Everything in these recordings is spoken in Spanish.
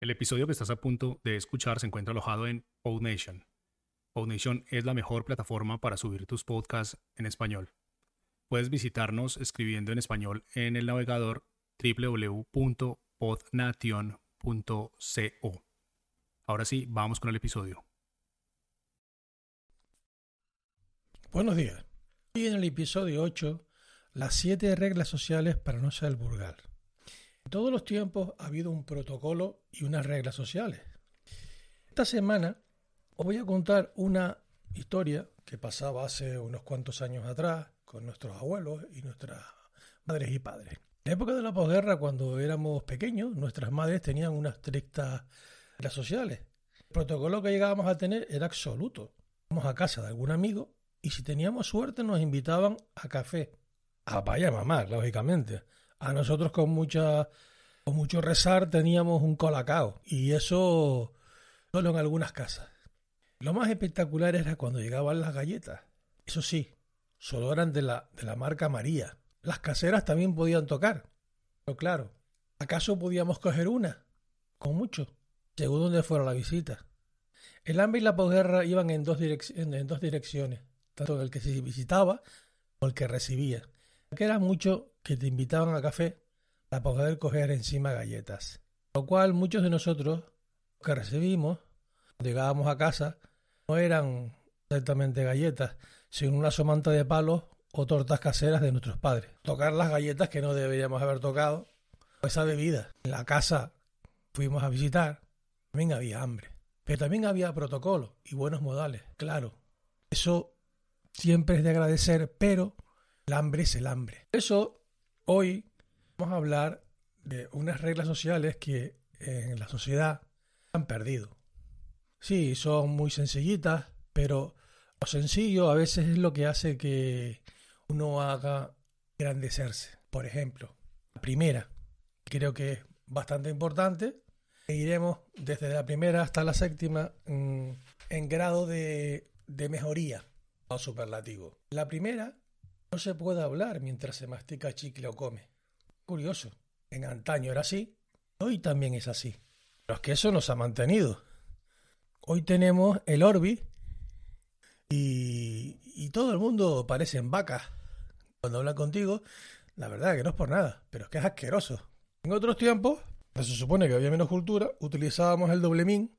El episodio que estás a punto de escuchar se encuentra alojado en PodNation. PodNation es la mejor plataforma para subir tus podcasts en español. Puedes visitarnos escribiendo en español en el navegador www.podnation.co. Ahora sí, vamos con el episodio. Buenos días. Hoy en el episodio 8, las 7 reglas sociales para no ser vulgar. Todos los tiempos ha habido un protocolo y unas reglas sociales. Esta semana os voy a contar una historia que pasaba hace unos cuantos años atrás con nuestros abuelos y nuestras madres y padres. En época de la posguerra, cuando éramos pequeños, nuestras madres tenían unas estrictas reglas sociales. El protocolo que llegábamos a tener era absoluto. Íbamos a casa de algún amigo y si teníamos suerte nos invitaban a café. A papá mamá, lógicamente. A nosotros con mucha con mucho rezar teníamos un colacao y eso solo en algunas casas. Lo más espectacular era cuando llegaban las galletas. Eso sí, solo eran de la, de la marca María. Las caseras también podían tocar. Pero claro, ¿acaso podíamos coger una? Con mucho, según donde fuera la visita. El hambre y la posguerra iban en dos, en dos direcciones, tanto el que se visitaba como el que recibía. Que era mucho que te invitaban a café para poder coger encima galletas. Lo cual muchos de nosotros que recibimos, llegábamos a casa, no eran exactamente galletas, sino una somanta de palos o tortas caseras de nuestros padres. Tocar las galletas que no deberíamos haber tocado, esa bebida. En la casa fuimos a visitar, también había hambre, pero también había protocolo y buenos modales, claro. Eso siempre es de agradecer, pero el hambre es el hambre. Eso, hoy vamos a hablar de unas reglas sociales que en la sociedad han perdido. Sí, son muy sencillitas, pero lo sencillo a veces es lo que hace que uno haga grandecerse. Por ejemplo, la primera, creo que es bastante importante, iremos desde la primera hasta la séptima en, en grado de, de mejoría o superlativo. La primera no se puede hablar mientras se mastica chicle o come. Curioso. En antaño era así, hoy también es así. Pero es que eso nos ha mantenido. Hoy tenemos el Orbi y, y todo el mundo parece en vacas. Cuando hablan contigo, la verdad que no es por nada, pero es que es asqueroso. En otros tiempos, se supone que había menos cultura, utilizábamos el doble min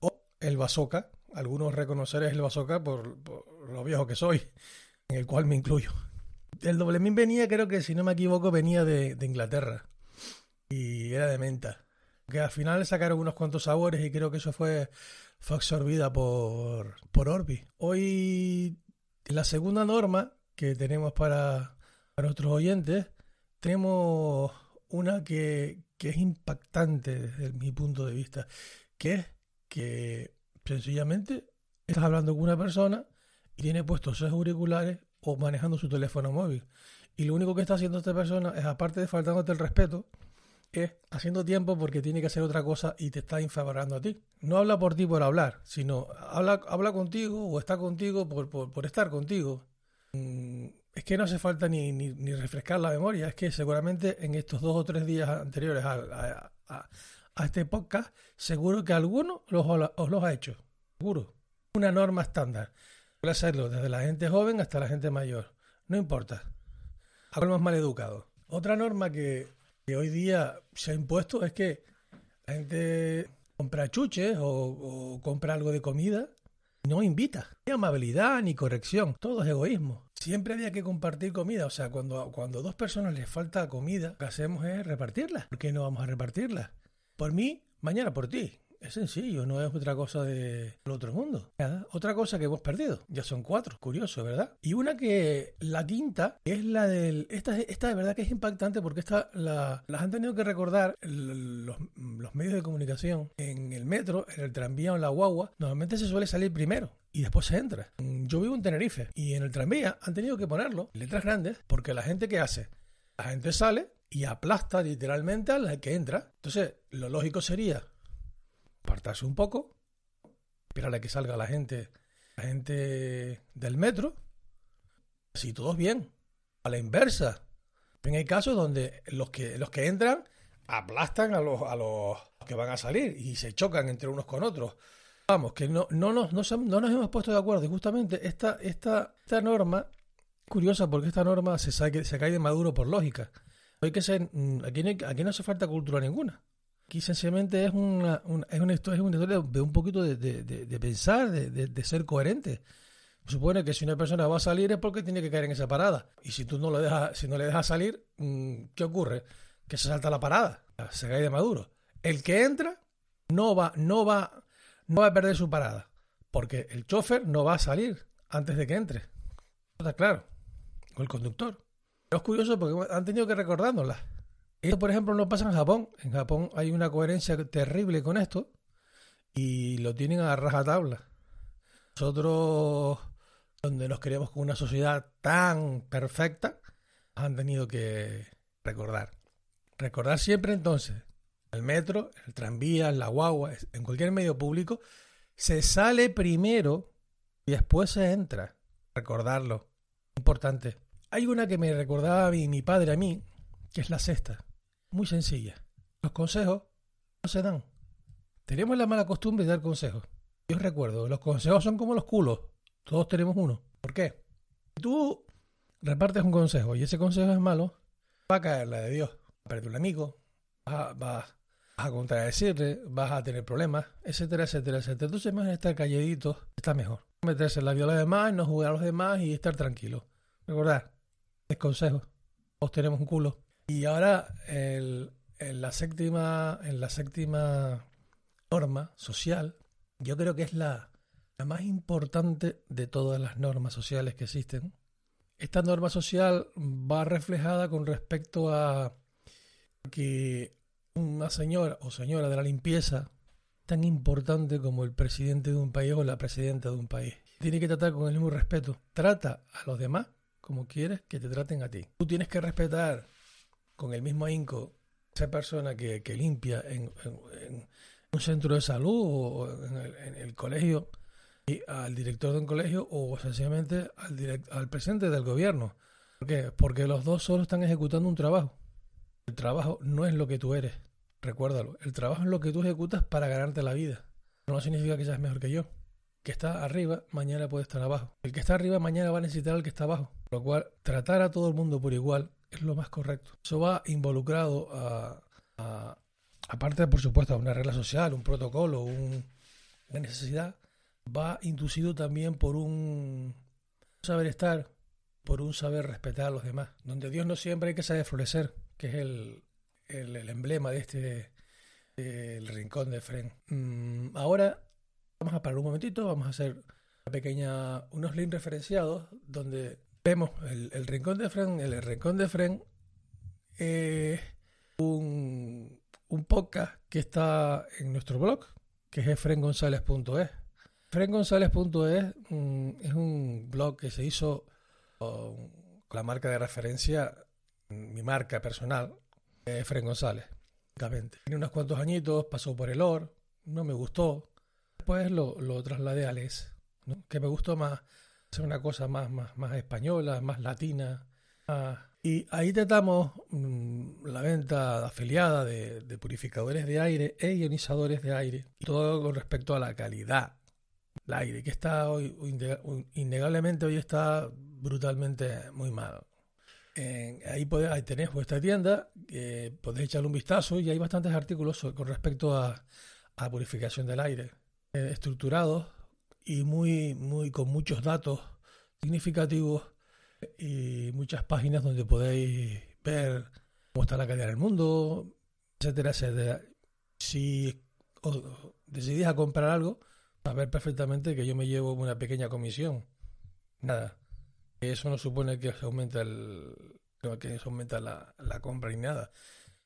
o el bazooka. Algunos reconoceréis el bazooka por lo viejo que soy en el cual me incluyo. El doble min venía, creo que si no me equivoco, venía de, de Inglaterra y era de menta. Que al final sacaron unos cuantos sabores y creo que eso fue, fue absorbida por, por Orbi. Hoy, la segunda norma que tenemos para, para nuestros oyentes, tenemos una que, que es impactante desde mi punto de vista, que es que sencillamente estás hablando con una persona tiene puestos sus auriculares o manejando su teléfono móvil. Y lo único que está haciendo esta persona es, aparte de faltándote el respeto, es haciendo tiempo porque tiene que hacer otra cosa y te está infavorando a ti. No habla por ti por hablar, sino habla, habla contigo o está contigo por, por, estar contigo. Mm, es que no hace falta ni, ni, refrescar la memoria, es que seguramente en estos dos o tres días anteriores a, a, a este podcast, seguro que alguno los, os los ha hecho. Seguro. Una norma estándar. Hacerlo desde la gente joven hasta la gente mayor. No importa. A más mal educado. Otra norma que, hoy día se ha impuesto es que la gente compra chuches o, compra algo de comida no invita. Ni amabilidad ni corrección. Todo es egoísmo. Siempre había que compartir comida. O sea, cuando, cuando a dos personas les falta comida, lo que hacemos es repartirla. ¿Por qué no vamos a repartirla? Por mí, mañana por ti. Es sencillo, no es otra cosa del otro mundo. Otra cosa que hemos perdido. Ya son cuatro. Curioso, ¿verdad? Y una que, la quinta, es la del... Esta, esta de verdad que es impactante porque esta la, las han tenido que recordar los, los medios de comunicación. En el metro, en el tranvía o en la guagua, normalmente se suele salir primero y después se entra. Yo vivo en Tenerife y en el tranvía han tenido que ponerlo, letras grandes, porque la gente que hace, la gente sale y aplasta literalmente a la que entra. Entonces, lo lógico sería apartarse un poco, esperar a que salga la gente, la gente del metro, así todos bien. A la inversa, en hay casos donde los que, los que entran aplastan a los, a los que van a salir y se chocan entre unos con otros. Vamos, que no, no, nos, no, no nos hemos puesto de acuerdo. Y justamente esta, esta, esta norma, curiosa porque esta norma se, se cae de maduro por lógica. Mm, aquí, no, aquí no hace falta cultura ninguna. Aquí sencillamente es una, es una historia, es una historia de un poquito de, de, de pensar, de, ser coherente. Supone que si una persona va a salir es porque tiene que caer en esa parada. Y si tú no, lo dejas, si no le dejas salir, mm, ¿qué ocurre? Que se salta la parada, se cae de maduro. El que entra no va, no va, no va a perder su parada, porque el chofer no va a salir antes de que entre. Está claro. O el conductor. es curioso porque han tenido que recordárnosla. Esto, por ejemplo, no pasa en Japón. En Japón hay una coherencia terrible con esto y lo tienen a rajatabla. Nosotros, donde nos queremos con una sociedad tan perfecta, han tenido que recordar. Recordar siempre entonces el metro, el tranvía, la guagua, en cualquier medio público, se sale primero y después se entra. Recordarlo. Importante. Hay una que me recordaba mi, mi padre a mí, que es la sexta. Muy sencilla. Los consejos no se dan. Tenemos la mala costumbre de dar consejos. Yo recuerdo, los consejos son como los culos. Todos tenemos uno. ¿Por qué? Tú repartes un consejo y ese consejo es malo, va a caer la de Dios. Va a perder un amigo, va, va, a contradecirle, vas a tener problemas, etcétera, etcétera, etcétera. Entonces, más estar calladito está mejor. Meterse en la viola de demás, no jugar a los demás y estar tranquilo. Recordar, es consejo. Todos tenemos un culo. Y ahora, en la séptima, en la séptima norma social, yo creo que es la, la más importante de todas las normas sociales que existen. Esta norma social va reflejada con respecto a que una señora o señora de la limpieza tan importante como el presidente de un país o la presidenta de un país. Tiene que tratar con el mismo respeto. Trata a los demás como quieres que te traten a ti. Tú tienes que respetar con el mismo ahínco esa persona que, limpia en, un centro de salud o en el, colegio y al director de un colegio o sencillamente al, al presidente del gobierno. ¿Por qué? Porque los dos solo están ejecutando un trabajo. El trabajo no es lo que tú eres. Recuérdalo. El trabajo es lo que tú ejecutas para ganarte la vida. No significa que seas mejor que yo. que está arriba, mañana puede estar abajo. El que está arriba, mañana va a necesitar al que está abajo. Por lo cual, tratar a todo el mundo por igual es lo más correcto. Eso va involucrado a, aparte, por supuesto, a una regla social, un protocolo, una necesidad, va inducido también por un saber estar, por un saber respetar a los demás. Donde Dios no siempre hay que saber florecer que es el, el, emblema de este el rincón de Fren. Mm, ahora vamos a parar un momentito, vamos a hacer una pequeña, unos links referenciados donde vemos el, rincón de Fren. El, rincón de Fren es un, un podcast que está en nuestro blog, que es frengonzález.es. Frengonzález.es mm, es un blog que se hizo con la marca de referencia mi marca personal, es Fren González. Tiene unos cuantos añitos, pasó por el OR, no me gustó. Después lo, lo trasladé a Les, que me gustó más, hacer una cosa más, más, más española, más latina. y ahí tratamos mm, la venta afiliada de, de, purificadores de aire e ionizadores de aire. Todo con respecto a la calidad del aire, que está hoy, innegablemente hoy está brutalmente muy mal ahí, ahí tenéis vuestra tienda, podéis echarle un vistazo y hay bastantes artículos con respecto a, a purificación del aire, eh, estructurados y muy, muy con muchos datos significativos y muchas páginas donde podéis ver cómo está la calidad del mundo, etcétera, etcétera. Si decidís a comprar algo, saber perfectamente que yo me llevo una pequeña comisión. Nada, eso no supone que se aumenta el que se aumenta la, la compra ni nada,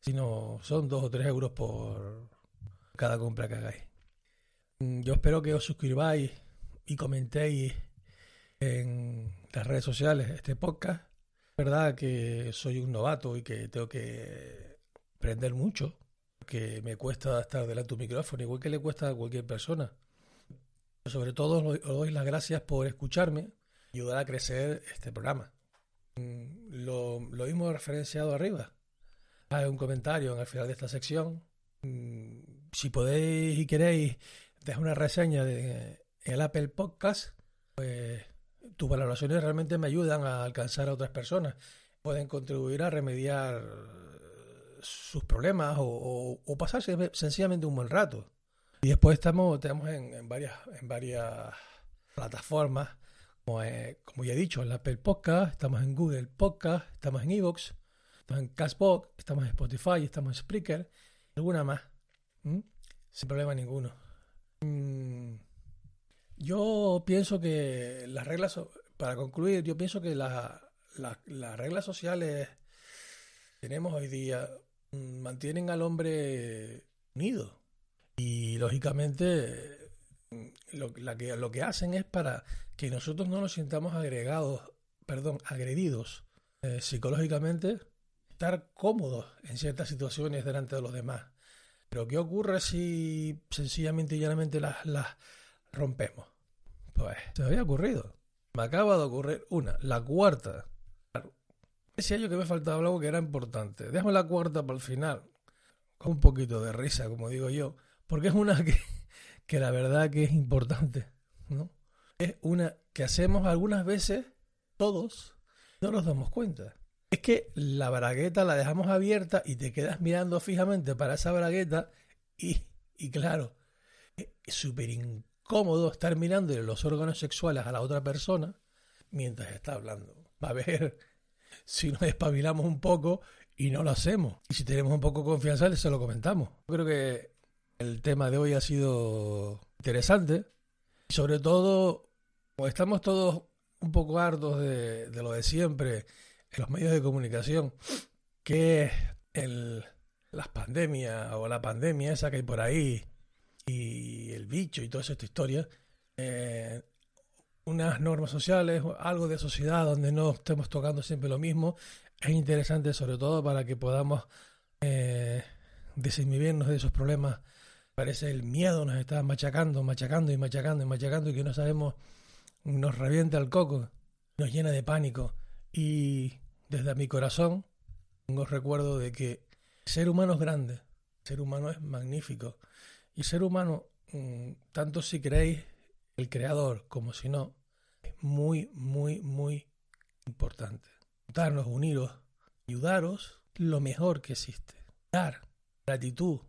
sino son dos o tres euros por cada compra que hagáis. Mm, yo espero que os suscribáis y comentéis en las redes sociales este podcast. Es verdad que soy un novato y que tengo que aprender mucho, que me cuesta estar delante de un micrófono, igual que le cuesta a cualquier persona. Sobre todo os doy las gracias por escucharme ayudar a crecer este programa. Lo, lo mismo referenciado arriba. Hay un comentario en el final de esta sección. Si podéis y queréis, dejar una reseña de el Apple Podcast, pues tus valoraciones realmente me ayudan a alcanzar a otras personas. Pueden contribuir a remediar sus problemas o, pasarse sencillamente un buen rato. Y después estamos, tenemos en, varias, en varias plataformas, como, eh, como, ya he dicho, en Apple Podcast, estamos en Google Podcast, estamos en Evox, estamos en Castbox, estamos en Spotify, estamos en Spreaker, alguna más, sin problema ninguno. Yo pienso que las reglas, para concluir, yo pienso que las reglas sociales tenemos hoy día mm, mantienen al hombre unido. Y lógicamente mm, lo, que, lo que hacen es para que nosotros no nos sintamos agregados, perdón, agredidos eh, psicológicamente, estar cómodos en ciertas situaciones delante de los demás. Pero ¿qué ocurre si sencillamente y llanamente las, las rompemos? Pues se me había ocurrido. Me acaba de ocurrir una. La cuarta. Decía yo que me faltaba algo que era importante. Déjame la cuarta para el final. Con un poquito de risa, como digo yo. Porque es una que, que la verdad que es importante. ¿no? Es una que hacemos algunas veces, todos, no nos damos cuenta. Es que la bragueta la dejamos abierta y te quedas mirando fijamente para esa bragueta y, y claro, es súper incómodo estar mirando los órganos sexuales a la otra persona mientras está hablando. Va a ver si nos espabilamos un poco y no lo hacemos. Y si tenemos un poco de confianza, se lo comentamos. Creo que el tema de hoy ha sido interesante. Sobre todo, estamos todos un poco hartos de, lo de siempre en los medios de comunicación, que el, las pandemias o la pandemia esa que hay por ahí, y el bicho y toda esta historia, eh, unas normas sociales, algo de sociedad donde no estemos tocando siempre lo mismo, es interesante sobre todo para que podamos eh, de esos problemas. Parece el miedo nos está machacando, machacando y machacando y machacando y que no sabemos, nos revienta el coco, nos llena de pánico. Y desde mi corazón tengo recuerdo de que ser humano es grande, ser humano es magnífico. Y ser humano, mm, tanto si creéis el creador como si no, es muy, muy, muy importante. Darnos, uniros, ayudaros lo mejor que existe. Dar gratitud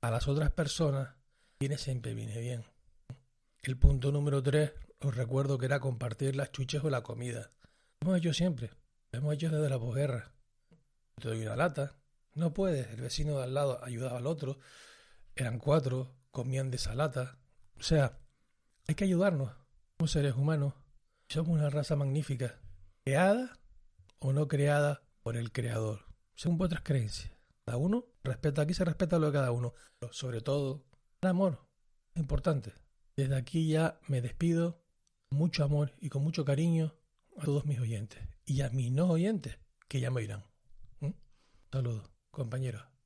a las otras personas viene siempre viene bien. El punto número tres, os recuerdo que era compartir las chuches o la comida. Lo hemos hecho siempre. Lo hemos hecho desde la posguerra. Te doy una lata. No puedes. El vecino de al lado ayudaba al otro eran cuatro, comían de esa lata. O sea, hay que ayudarnos. Somos seres humanos. Somos una raza magnífica. Creada o no creada por el creador. Según vuestras creencias. Cada uno respeta, aquí se respeta lo de cada uno. Pero sobre todo, el amor. Es importante. Desde aquí ya me despido con mucho amor y con mucho cariño a todos mis oyentes. Y a mis no oyentes, que ya me irán. ¿Mm? Saludos, compañeros.